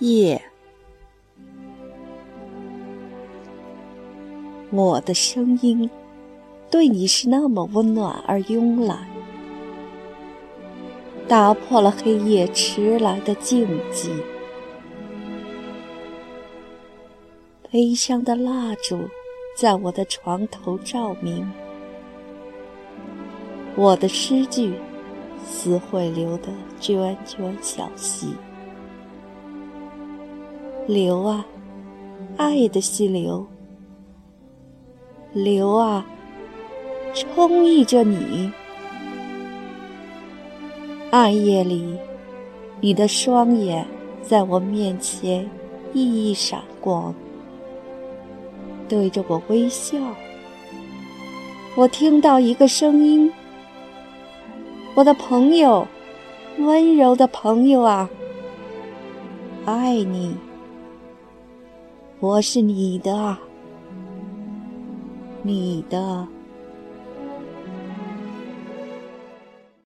夜，我的声音对你是那么温暖而慵懒，打破了黑夜迟来的静寂。悲伤的蜡烛在我的床头照明，我的诗句似会流的涓涓小溪。流啊，爱的溪流，流啊，充溢着你。暗夜里，你的双眼在我面前熠熠闪光，对着我微笑。我听到一个声音，我的朋友，温柔的朋友啊，爱你。我是你的，你的。